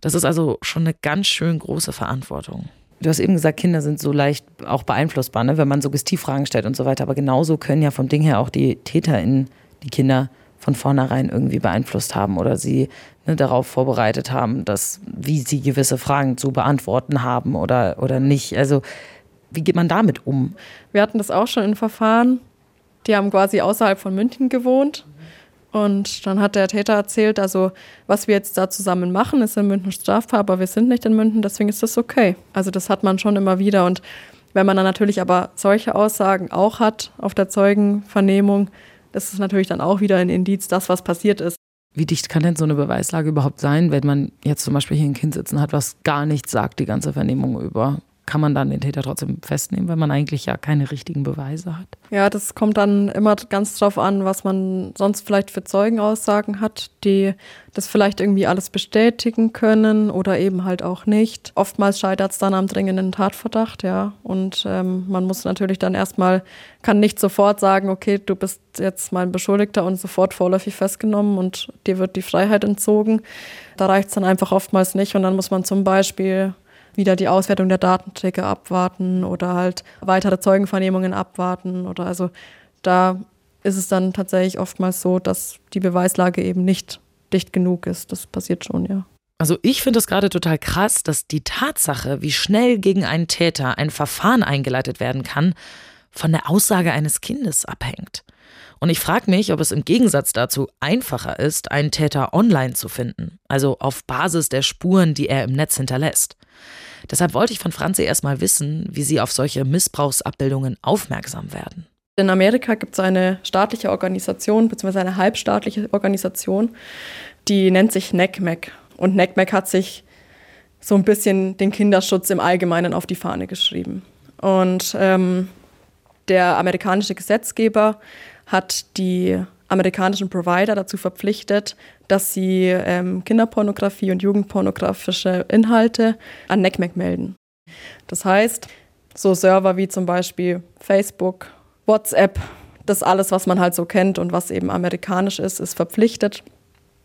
Speaker 1: Das ist also schon eine ganz schön große Verantwortung. Du hast eben gesagt, Kinder sind so leicht auch beeinflussbar, ne, wenn man Suggestivfragen stellt und so weiter. Aber genauso können ja vom Ding her auch die TäterInnen die Kinder von vornherein irgendwie beeinflusst haben oder sie ne, darauf vorbereitet haben, dass wie sie gewisse Fragen zu beantworten haben oder, oder nicht. Also wie geht man damit um?
Speaker 2: Wir hatten das auch schon in Verfahren. Die haben quasi außerhalb von München gewohnt. Und dann hat der Täter erzählt, also was wir jetzt da zusammen machen, ist in München strafbar, aber wir sind nicht in München, deswegen ist das okay. Also das hat man schon immer wieder. Und wenn man dann natürlich aber solche Aussagen auch hat auf der Zeugenvernehmung, das ist natürlich dann auch wieder ein Indiz, das, was passiert ist.
Speaker 1: Wie dicht kann denn so eine Beweislage überhaupt sein, wenn man jetzt zum Beispiel hier ein Kind sitzen hat, was gar nichts sagt, die ganze Vernehmung über? Kann man dann den Täter trotzdem festnehmen, wenn man eigentlich ja keine richtigen Beweise hat?
Speaker 2: Ja, das kommt dann immer ganz drauf an, was man sonst vielleicht für Zeugenaussagen hat, die das vielleicht irgendwie alles bestätigen können oder eben halt auch nicht. Oftmals scheitert es dann am dringenden Tatverdacht, ja. Und ähm, man muss natürlich dann erstmal, kann nicht sofort sagen, okay, du bist jetzt mein Beschuldigter und sofort vorläufig festgenommen und dir wird die Freiheit entzogen. Da reicht es dann einfach oftmals nicht und dann muss man zum Beispiel wieder die Auswertung der Datenträger abwarten oder halt weitere Zeugenvernehmungen abwarten oder also da ist es dann tatsächlich oftmals so, dass die Beweislage eben nicht dicht genug ist. Das passiert schon, ja.
Speaker 1: Also ich finde es gerade total krass, dass die Tatsache, wie schnell gegen einen Täter ein Verfahren eingeleitet werden kann, von der Aussage eines Kindes abhängt. Und ich frage mich, ob es im Gegensatz dazu einfacher ist, einen Täter online zu finden, also auf Basis der Spuren, die er im Netz hinterlässt. Deshalb wollte ich von Franzi erstmal wissen, wie sie auf solche Missbrauchsabbildungen aufmerksam werden.
Speaker 2: In Amerika gibt es eine staatliche Organisation, beziehungsweise eine halbstaatliche Organisation, die nennt sich NECMEC. Und NECMEC hat sich so ein bisschen den Kinderschutz im Allgemeinen auf die Fahne geschrieben. Und ähm, der amerikanische Gesetzgeber hat die amerikanischen Provider dazu verpflichtet, dass sie ähm, Kinderpornografie und jugendpornografische Inhalte an NECMEC melden. Das heißt, so Server wie zum Beispiel Facebook, WhatsApp, das alles, was man halt so kennt und was eben amerikanisch ist, ist verpflichtet,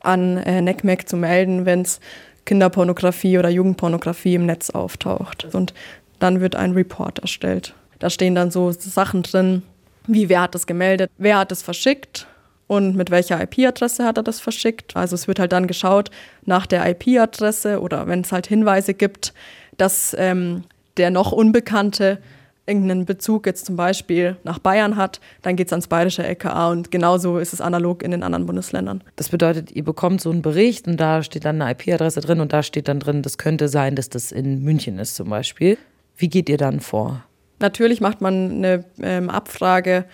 Speaker 2: an äh, NECMEC zu melden, wenn es Kinderpornografie oder Jugendpornografie im Netz auftaucht. Und dann wird ein Report erstellt. Da stehen dann so Sachen drin, wie wer hat das gemeldet, wer hat es verschickt, und mit welcher IP-Adresse hat er das verschickt. Also es wird halt dann geschaut nach der IP-Adresse oder wenn es halt Hinweise gibt, dass ähm, der noch Unbekannte irgendeinen Bezug jetzt zum Beispiel nach Bayern hat, dann geht es ans bayerische LKA und genauso ist es analog in den anderen Bundesländern.
Speaker 1: Das bedeutet, ihr bekommt so einen Bericht und da steht dann eine IP-Adresse drin und da steht dann drin, das könnte sein, dass das in München ist zum Beispiel. Wie geht ihr dann vor?
Speaker 2: Natürlich macht man eine ähm, Abfrage,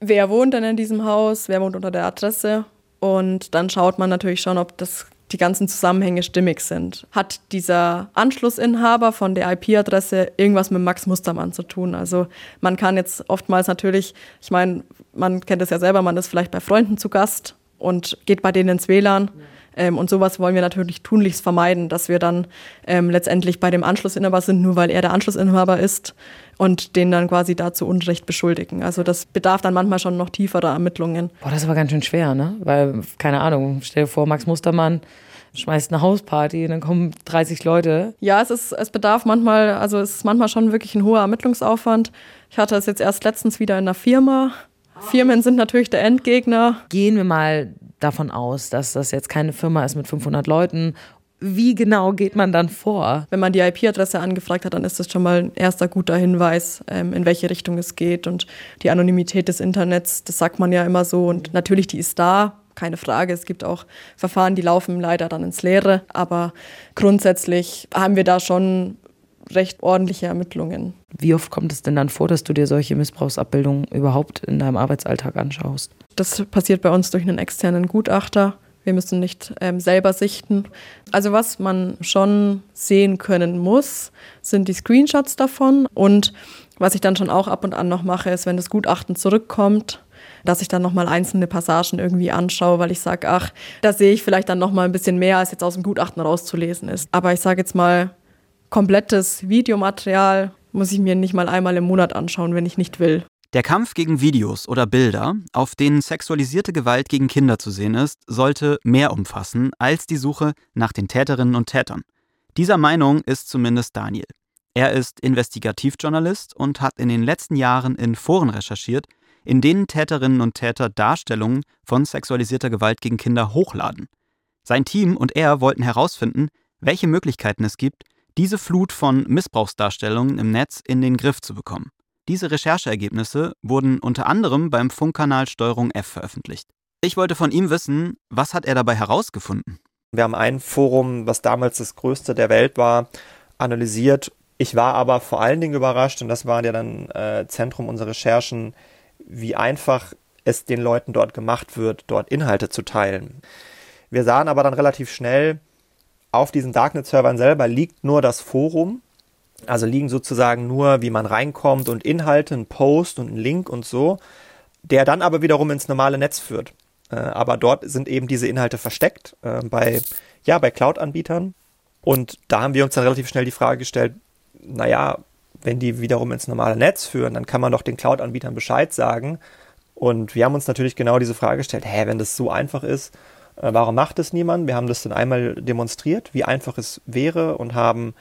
Speaker 2: wer wohnt denn in diesem Haus, wer wohnt unter der Adresse und dann schaut man natürlich schon, ob das die ganzen Zusammenhänge stimmig sind. Hat dieser Anschlussinhaber von der IP-Adresse irgendwas mit Max Mustermann zu tun? Also man kann jetzt oftmals natürlich, ich meine, man kennt es ja selber, man ist vielleicht bei Freunden zu Gast und geht bei denen ins WLAN. Ähm, und sowas wollen wir natürlich tunlichst vermeiden, dass wir dann ähm, letztendlich bei dem Anschlussinhaber sind, nur weil er der Anschlussinhaber ist und den dann quasi dazu Unrecht beschuldigen. Also das bedarf dann manchmal schon noch tieferer Ermittlungen.
Speaker 1: Boah, das ist aber ganz schön schwer, ne? Weil, keine Ahnung, stell dir vor, Max Mustermann schmeißt eine Hausparty und dann kommen 30 Leute.
Speaker 2: Ja, es ist, es bedarf manchmal, also es ist manchmal schon wirklich ein hoher Ermittlungsaufwand. Ich hatte es jetzt erst letztens wieder in einer Firma. Firmen sind natürlich der Endgegner.
Speaker 1: Gehen wir mal davon aus, dass das jetzt keine Firma ist mit 500 Leuten wie genau geht man dann vor?
Speaker 2: Wenn man die IP-Adresse angefragt hat, dann ist das schon mal ein erster guter Hinweis, ähm, in welche Richtung es geht. Und die Anonymität des Internets, das sagt man ja immer so. Und natürlich, die ist da, keine Frage. Es gibt auch Verfahren, die laufen leider dann ins Leere. Aber grundsätzlich haben wir da schon recht ordentliche Ermittlungen.
Speaker 1: Wie oft kommt es denn dann vor, dass du dir solche Missbrauchsabbildungen überhaupt in deinem Arbeitsalltag anschaust?
Speaker 2: Das passiert bei uns durch einen externen Gutachter wir müssen nicht ähm, selber sichten. Also was man schon sehen können muss, sind die Screenshots davon. Und was ich dann schon auch ab und an noch mache, ist, wenn das Gutachten zurückkommt, dass ich dann nochmal einzelne Passagen irgendwie anschaue, weil ich sage, ach, da sehe ich vielleicht dann nochmal ein bisschen mehr, als jetzt aus dem Gutachten rauszulesen ist. Aber ich sage jetzt mal, komplettes Videomaterial muss ich mir nicht mal einmal im Monat anschauen, wenn ich nicht will.
Speaker 3: Der Kampf gegen Videos oder Bilder, auf denen sexualisierte Gewalt gegen Kinder zu sehen ist, sollte mehr umfassen als die Suche nach den Täterinnen und Tätern. Dieser Meinung ist zumindest Daniel. Er ist Investigativjournalist und hat in den letzten Jahren in Foren recherchiert, in denen Täterinnen und Täter Darstellungen von sexualisierter Gewalt gegen Kinder hochladen. Sein Team und er wollten herausfinden, welche Möglichkeiten es gibt, diese Flut von Missbrauchsdarstellungen im Netz in den Griff zu bekommen. Diese Rechercheergebnisse wurden unter anderem beim Funkkanal Steuerung F veröffentlicht. Ich wollte von ihm wissen, was hat er dabei herausgefunden?
Speaker 4: Wir haben ein Forum, was damals das größte der Welt war, analysiert. Ich war aber vor allen Dingen überrascht, und das war ja dann äh, Zentrum unserer Recherchen, wie einfach es den Leuten dort gemacht wird, dort Inhalte zu teilen. Wir sahen aber dann relativ schnell, auf diesen Darknet-Servern selber liegt nur das Forum also liegen sozusagen nur, wie man reinkommt und Inhalte, ein Post und ein Link und so, der dann aber wiederum ins normale Netz führt. Äh, aber dort sind eben diese Inhalte versteckt äh, bei, ja, bei Cloud-Anbietern. Und da haben wir uns dann relativ schnell die Frage gestellt, naja, wenn die wiederum ins normale Netz führen, dann kann man doch den Cloud-Anbietern Bescheid sagen. Und wir haben uns natürlich genau diese Frage gestellt, hä, wenn das so einfach ist, warum macht es niemand? Wir haben das dann einmal demonstriert, wie einfach es wäre und haben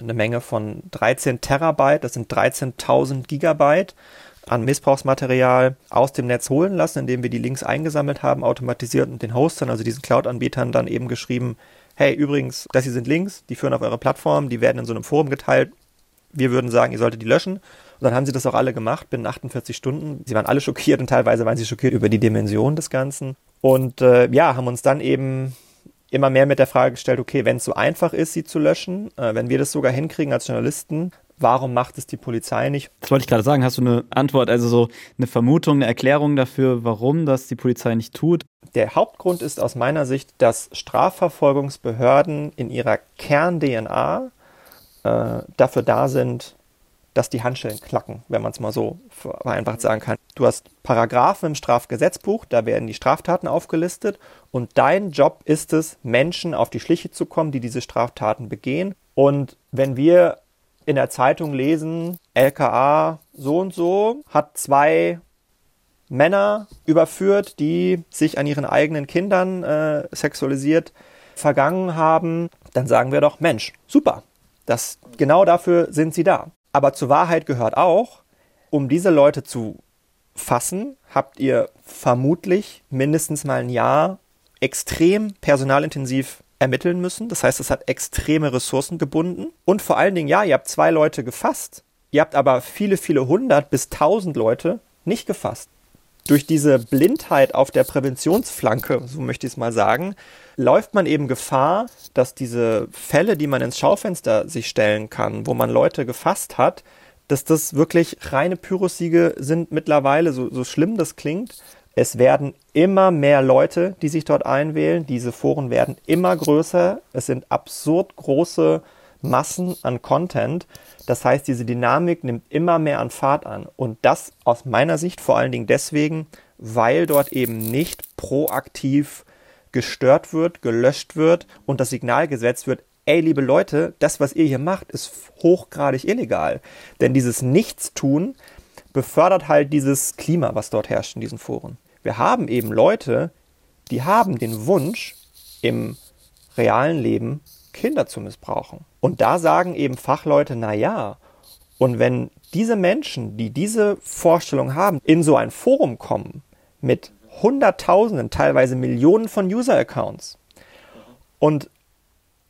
Speaker 4: eine Menge von 13 Terabyte, das sind 13.000 Gigabyte an Missbrauchsmaterial aus dem Netz holen lassen, indem wir die Links eingesammelt haben, automatisiert und den Hostern, also diesen Cloud-Anbietern, dann eben geschrieben, hey, übrigens, das hier sind Links, die führen auf eure Plattform, die werden in so einem Forum geteilt. Wir würden sagen, ihr solltet die löschen. Und dann haben sie das auch alle gemacht, binnen 48 Stunden. Sie waren alle schockiert und teilweise waren sie schockiert über die Dimension des Ganzen. Und äh, ja, haben uns dann eben immer mehr mit der Frage gestellt, okay, wenn es so einfach ist, sie zu löschen, äh, wenn wir das sogar hinkriegen als Journalisten, warum macht es die Polizei nicht?
Speaker 3: Das wollte ich gerade sagen. Hast du eine Antwort, also so eine Vermutung, eine Erklärung dafür, warum das die Polizei nicht tut?
Speaker 4: Der Hauptgrund ist aus meiner Sicht, dass Strafverfolgungsbehörden in ihrer Kern-DNA äh, dafür da sind, dass die Handschellen klacken, wenn man es mal so vereinfacht sagen kann. Du hast Paragraphen im Strafgesetzbuch, da werden die Straftaten aufgelistet und dein Job ist es, Menschen auf die Schliche zu kommen, die diese Straftaten begehen. Und wenn wir in der Zeitung lesen, LKA so und so hat zwei Männer überführt, die sich an ihren eigenen Kindern äh, sexualisiert vergangen haben, dann sagen wir doch, Mensch, super. Das, genau dafür sind sie da. Aber zur Wahrheit gehört auch, um diese Leute zu fassen, habt ihr vermutlich mindestens mal ein Jahr extrem personalintensiv ermitteln müssen. Das heißt, es hat extreme Ressourcen gebunden. Und vor allen Dingen, ja, ihr habt zwei Leute gefasst, Ihr habt aber viele, viele hundert bis tausend Leute nicht gefasst. Durch diese Blindheit auf der Präventionsflanke, so möchte ich es mal sagen, läuft man eben Gefahr, dass diese Fälle, die man ins Schaufenster sich stellen kann, wo man Leute gefasst hat, dass das wirklich reine Pyrrhussiege sind mittlerweile, so, so schlimm das klingt. Es werden immer mehr Leute, die sich dort einwählen. Diese Foren werden immer größer. Es sind absurd große Massen an Content. Das heißt, diese Dynamik nimmt immer mehr an Fahrt an. Und das aus meiner Sicht vor allen Dingen deswegen, weil dort eben nicht proaktiv gestört wird, gelöscht wird und das Signal gesetzt wird, ey, liebe Leute, das, was ihr hier macht, ist hochgradig illegal. Denn dieses Nichtstun befördert halt dieses Klima, was dort herrscht in diesen Foren. Wir haben eben Leute, die haben den Wunsch, im realen Leben Kinder zu missbrauchen. Und da sagen eben Fachleute, na ja, und wenn diese Menschen, die diese Vorstellung haben, in so ein Forum kommen mit Hunderttausenden, teilweise Millionen von User-Accounts und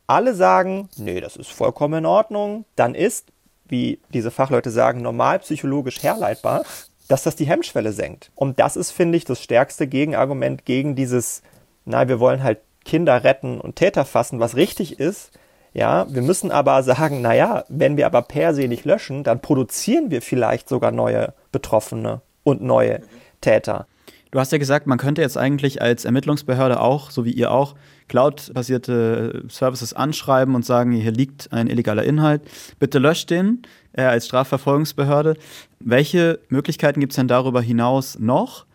Speaker 4: alle sagen, nee, das ist vollkommen in Ordnung, dann ist, wie diese Fachleute sagen, normal psychologisch herleitbar, dass das die Hemmschwelle senkt. Und das ist, finde ich, das stärkste Gegenargument gegen dieses, na, wir wollen halt Kinder retten und Täter fassen, was richtig ist. Ja, wir müssen aber sagen, na ja, wenn wir aber per se nicht löschen, dann produzieren wir vielleicht sogar neue Betroffene und neue Täter.
Speaker 3: Du hast ja gesagt, man könnte jetzt eigentlich als Ermittlungsbehörde auch, so wie ihr auch, Cloud-basierte Services anschreiben und sagen, hier liegt ein illegaler Inhalt, bitte löscht den äh, als Strafverfolgungsbehörde. Welche Möglichkeiten gibt es denn darüber hinaus noch,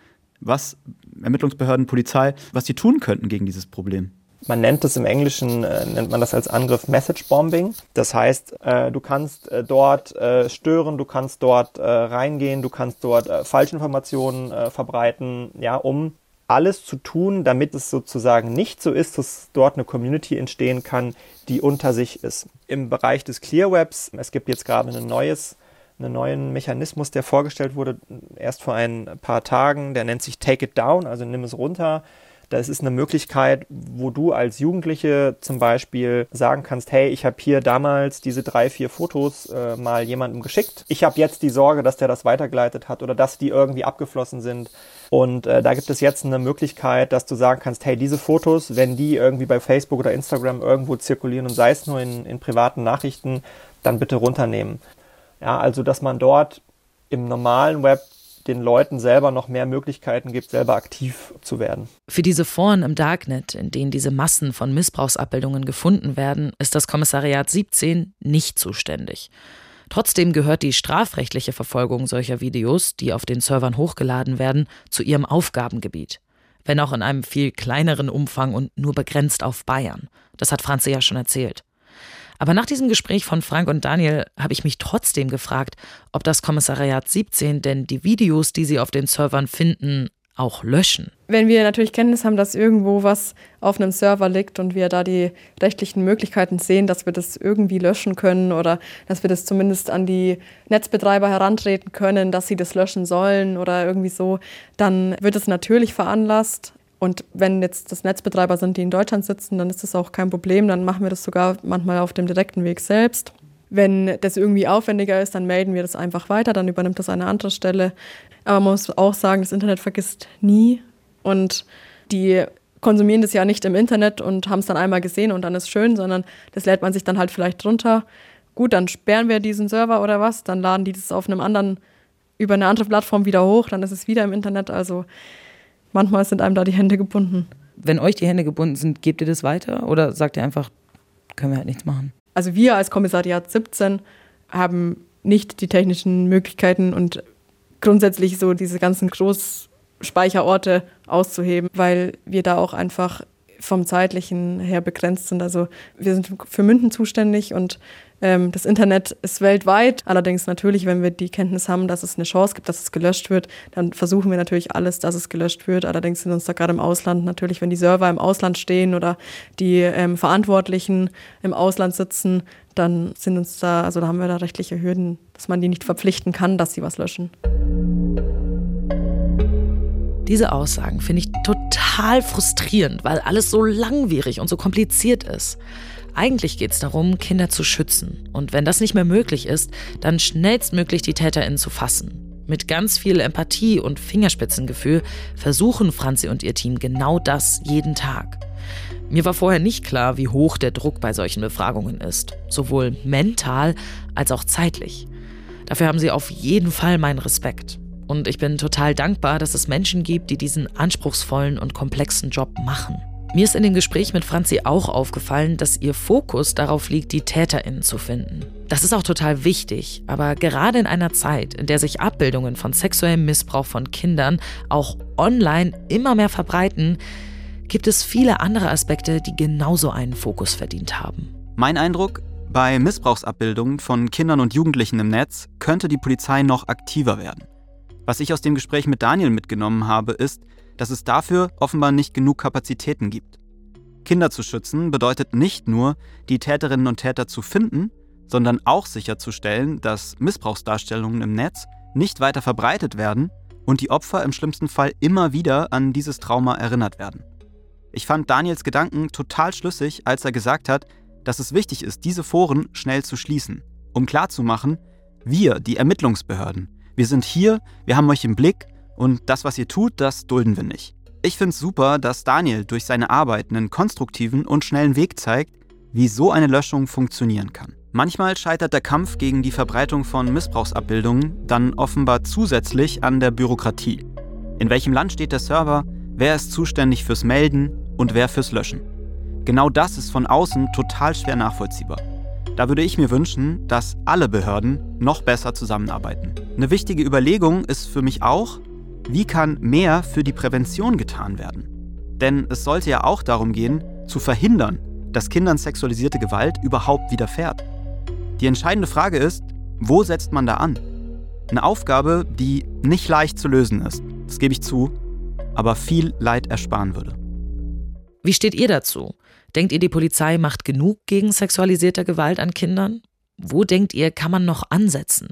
Speaker 3: was Ermittlungsbehörden, Polizei, was die tun könnten gegen dieses Problem?
Speaker 4: Man nennt es im Englischen, äh, nennt man das als Angriff Message Bombing. Das heißt, äh, du kannst äh, dort äh, stören, du kannst dort äh, reingehen, du kannst dort äh, Falschinformationen verbreiten, ja, um alles zu tun, damit es sozusagen nicht so ist, dass dort eine Community entstehen kann, die unter sich ist. Im Bereich des Clear Webs, es gibt jetzt gerade ein neues einen neuen Mechanismus, der vorgestellt wurde erst vor ein paar Tagen, der nennt sich Take It Down, also nimm es runter. Das ist eine Möglichkeit, wo du als Jugendliche zum Beispiel sagen kannst, hey, ich habe hier damals diese drei, vier Fotos äh, mal jemandem geschickt. Ich habe jetzt die Sorge, dass der das weitergeleitet hat oder dass die irgendwie abgeflossen sind. Und äh, da gibt es jetzt eine Möglichkeit, dass du sagen kannst, hey, diese Fotos, wenn die irgendwie bei Facebook oder Instagram irgendwo zirkulieren und sei es nur in, in privaten Nachrichten, dann bitte runternehmen. Ja, also dass man dort im normalen Web den Leuten selber noch mehr Möglichkeiten gibt, selber aktiv zu werden.
Speaker 1: Für diese Foren im Darknet, in denen diese Massen von Missbrauchsabbildungen gefunden werden, ist das Kommissariat 17 nicht zuständig. Trotzdem gehört die strafrechtliche Verfolgung solcher Videos, die auf den Servern hochgeladen werden, zu ihrem Aufgabengebiet. Wenn auch in einem viel kleineren Umfang und nur begrenzt auf Bayern. Das hat Franze ja schon erzählt. Aber nach diesem Gespräch von Frank und Daniel habe ich mich trotzdem gefragt, ob das Kommissariat 17 denn die Videos, die sie auf den Servern finden, auch löschen.
Speaker 2: Wenn wir natürlich Kenntnis haben, dass irgendwo was auf einem Server liegt und wir da die rechtlichen Möglichkeiten sehen, dass wir das irgendwie löschen können oder dass wir das zumindest an die Netzbetreiber herantreten können, dass sie das löschen sollen oder irgendwie so, dann wird es natürlich veranlasst. Und wenn jetzt das Netzbetreiber sind, die in Deutschland sitzen, dann ist das auch kein Problem. Dann machen wir das sogar manchmal auf dem direkten Weg selbst. Wenn das irgendwie aufwendiger ist, dann melden wir das einfach weiter, dann übernimmt das eine andere Stelle. Aber man muss auch sagen, das Internet vergisst nie. Und die konsumieren das ja nicht im Internet und haben es dann einmal gesehen und dann ist schön, sondern das lädt man sich dann halt vielleicht drunter. Gut, dann sperren wir diesen Server oder was, dann laden die das auf einem anderen, über eine andere Plattform wieder hoch, dann ist es wieder im Internet. Also manchmal sind einem da die Hände gebunden.
Speaker 1: Wenn euch die Hände gebunden sind, gebt ihr das weiter oder sagt ihr einfach, können wir halt nichts machen?
Speaker 2: Also wir als Kommissariat 17 haben nicht die technischen Möglichkeiten und grundsätzlich so diese ganzen Großspeicherorte auszuheben, weil wir da auch einfach vom zeitlichen her begrenzt sind. Also wir sind für Münden zuständig und ähm, das Internet ist weltweit. Allerdings natürlich, wenn wir die Kenntnis haben, dass es eine Chance gibt, dass es gelöscht wird, dann versuchen wir natürlich alles, dass es gelöscht wird. Allerdings sind uns da gerade im Ausland natürlich, wenn die Server im Ausland stehen oder die ähm, Verantwortlichen im Ausland sitzen, dann sind uns da, also da haben wir da rechtliche Hürden, dass man die nicht verpflichten kann, dass sie was löschen.
Speaker 1: Diese Aussagen finde ich total frustrierend, weil alles so langwierig und so kompliziert ist. Eigentlich geht es darum, Kinder zu schützen. Und wenn das nicht mehr möglich ist, dann schnellstmöglich die TäterInnen zu fassen. Mit ganz viel Empathie und Fingerspitzengefühl versuchen Franzi und ihr Team genau das jeden Tag. Mir war vorher nicht klar, wie hoch der Druck bei solchen Befragungen ist, sowohl mental als auch zeitlich. Dafür haben sie auf jeden Fall meinen Respekt. Und ich bin total dankbar, dass es Menschen gibt, die diesen anspruchsvollen und komplexen Job machen. Mir ist in dem Gespräch mit Franzi auch aufgefallen, dass ihr Fokus darauf liegt, die TäterInnen zu finden. Das ist auch total wichtig, aber gerade in einer Zeit, in der sich Abbildungen von sexuellem Missbrauch von Kindern auch online immer mehr verbreiten, gibt es viele andere Aspekte, die genauso einen Fokus verdient haben.
Speaker 3: Mein Eindruck, bei Missbrauchsabbildungen von Kindern und Jugendlichen im Netz könnte die Polizei noch aktiver werden. Was ich aus dem Gespräch mit Daniel mitgenommen habe, ist, dass es dafür offenbar nicht genug Kapazitäten gibt. Kinder zu schützen bedeutet nicht nur, die Täterinnen und Täter zu finden, sondern auch sicherzustellen, dass Missbrauchsdarstellungen im Netz nicht weiter verbreitet werden und die Opfer im schlimmsten Fall immer wieder an dieses Trauma erinnert werden. Ich fand Daniels Gedanken total schlüssig, als er gesagt hat, dass es wichtig ist, diese Foren schnell zu schließen, um klarzumachen, wir, die Ermittlungsbehörden, wir sind hier, wir haben euch im Blick und das, was ihr tut, das dulden wir nicht. Ich finde es super, dass Daniel durch seine Arbeit einen konstruktiven und schnellen Weg zeigt, wie so eine Löschung funktionieren kann. Manchmal scheitert der Kampf gegen die Verbreitung von Missbrauchsabbildungen dann offenbar zusätzlich an der Bürokratie. In welchem Land steht der Server? Wer ist zuständig fürs Melden und wer fürs Löschen? Genau das ist von außen total schwer nachvollziehbar. Da würde ich mir wünschen, dass alle Behörden noch besser zusammenarbeiten. Eine wichtige Überlegung ist für mich auch, wie kann mehr für die Prävention getan werden? Denn es sollte ja auch darum gehen, zu verhindern, dass Kindern sexualisierte Gewalt überhaupt widerfährt. Die entscheidende Frage ist, wo setzt man da an? Eine Aufgabe, die nicht leicht zu lösen ist, das gebe ich zu, aber viel Leid ersparen würde.
Speaker 1: Wie steht ihr dazu? Denkt ihr, die Polizei macht genug gegen sexualisierte Gewalt an Kindern? Wo denkt ihr, kann man noch ansetzen?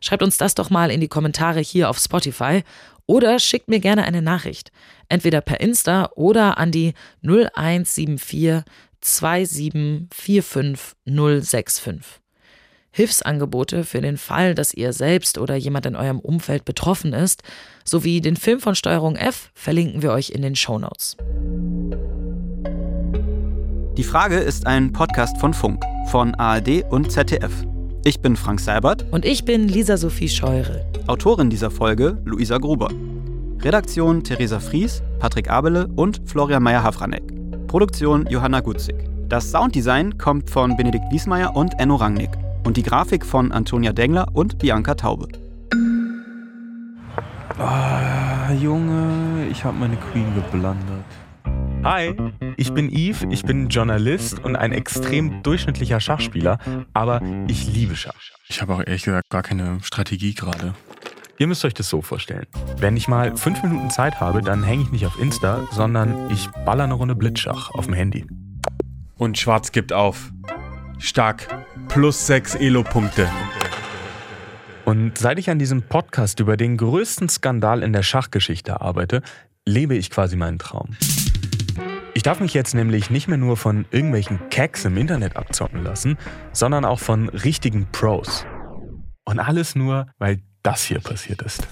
Speaker 1: Schreibt uns das doch mal in die Kommentare hier auf Spotify oder schickt mir gerne eine Nachricht. Entweder per Insta oder an die 0174 2745065. Hilfsangebote für den Fall, dass ihr selbst oder jemand in eurem Umfeld betroffen ist, sowie den Film von Steuerung F verlinken wir euch in den Show Notes.
Speaker 3: Die Frage ist ein Podcast von Funk, von ARD und ZDF. Ich bin Frank Seibert.
Speaker 1: Und ich bin Lisa Sophie Scheurel.
Speaker 3: Autorin dieser Folge Luisa Gruber. Redaktion Theresa Fries, Patrick Abele und Florian Meyer-Hafranek. Produktion Johanna Gutzig. Das Sounddesign kommt von Benedikt Wiesmeier und Enno Rangnick. Und die Grafik von Antonia Dengler und Bianca Taube.
Speaker 5: Ah, Junge, ich habe meine Queen geblandet.
Speaker 6: Hi, ich bin Yves, ich bin Journalist und ein extrem durchschnittlicher Schachspieler, aber ich liebe Schach.
Speaker 5: Ich habe auch ehrlich gesagt gar keine Strategie gerade.
Speaker 6: Ihr müsst euch das so vorstellen. Wenn ich mal fünf Minuten Zeit habe, dann hänge ich nicht auf Insta, sondern ich baller eine Runde Blitzschach auf dem Handy.
Speaker 5: Und Schwarz gibt auf. Stark. Plus sechs Elo-Punkte.
Speaker 6: Und seit ich an diesem Podcast über den größten Skandal in der Schachgeschichte arbeite, lebe ich quasi meinen Traum. Ich darf mich jetzt nämlich nicht mehr nur von irgendwelchen Cacks im Internet abzocken lassen, sondern auch von richtigen Pros. Und alles nur, weil das hier passiert ist.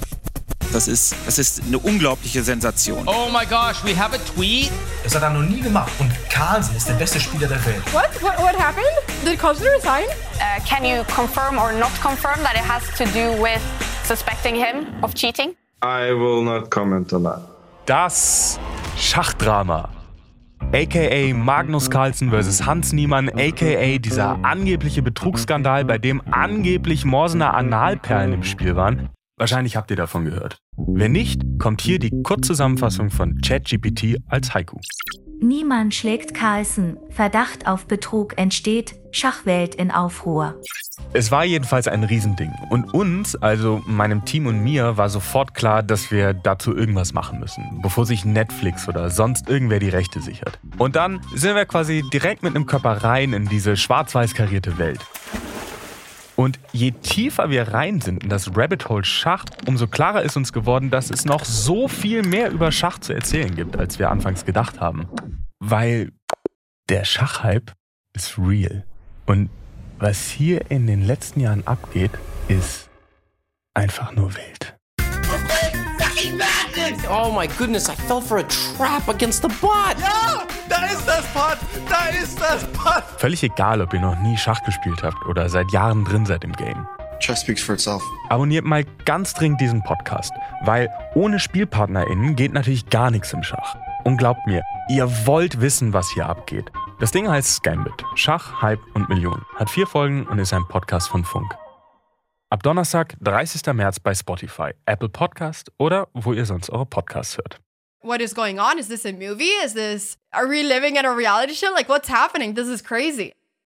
Speaker 7: Das ist, das ist eine unglaubliche Sensation.
Speaker 8: Oh my gosh, we have a tweet.
Speaker 9: Das hat er noch nie gemacht. Und Carlsen ist der beste Spieler der Welt.
Speaker 10: What? What, what happened? Did Carlsen resign?
Speaker 11: Uh, can you confirm or not confirm that it has to do with suspecting him of cheating?
Speaker 12: I will not comment on that.
Speaker 6: Das Schachdrama aka Magnus Carlsen vs. Hans Niemann, aka dieser angebliche Betrugsskandal, bei dem angeblich Morsener Analperlen im Spiel waren. Wahrscheinlich habt ihr davon gehört. Wenn nicht, kommt hier die Kurzzusammenfassung von ChatGPT als Haiku.
Speaker 13: Niemand schlägt Carlsen. Verdacht auf Betrug entsteht. Schachwelt in Aufruhr.
Speaker 6: Es war jedenfalls ein Riesending. Und uns, also meinem Team und mir, war sofort klar, dass wir dazu irgendwas machen müssen, bevor sich Netflix oder sonst irgendwer die Rechte sichert. Und dann sind wir quasi direkt mit einem Körper rein in diese schwarz-weiß karierte Welt. Und je tiefer wir rein sind in das Rabbit Hole Schach, umso klarer ist uns geworden, dass es noch so viel mehr über Schach zu erzählen gibt, als wir anfangs gedacht haben. Weil der Schachhype ist real. Und was hier in den letzten Jahren abgeht, ist einfach nur wild.
Speaker 14: Oh my goodness, I fell for a trap against the bot.
Speaker 15: Ja, da ist das Bot, da ist das Bot.
Speaker 6: Völlig egal, ob ihr noch nie Schach gespielt habt oder seit Jahren drin seid im Game.
Speaker 16: Chess speaks for itself.
Speaker 6: Abonniert mal ganz dringend diesen Podcast, weil ohne SpielpartnerInnen geht natürlich gar nichts im Schach. Und glaubt mir, ihr wollt wissen, was hier abgeht. Das Ding heißt Scambit. Schach, Hype und Millionen. Hat vier Folgen und ist ein Podcast von Funk. Ab Donnerstag, 30. März bei Spotify, Apple Podcast oder wo ihr sonst eure Podcasts hört.
Speaker 10: What is going on? Is this a movie? Is this, are we living in a reality show? Like, what's happening? This is crazy.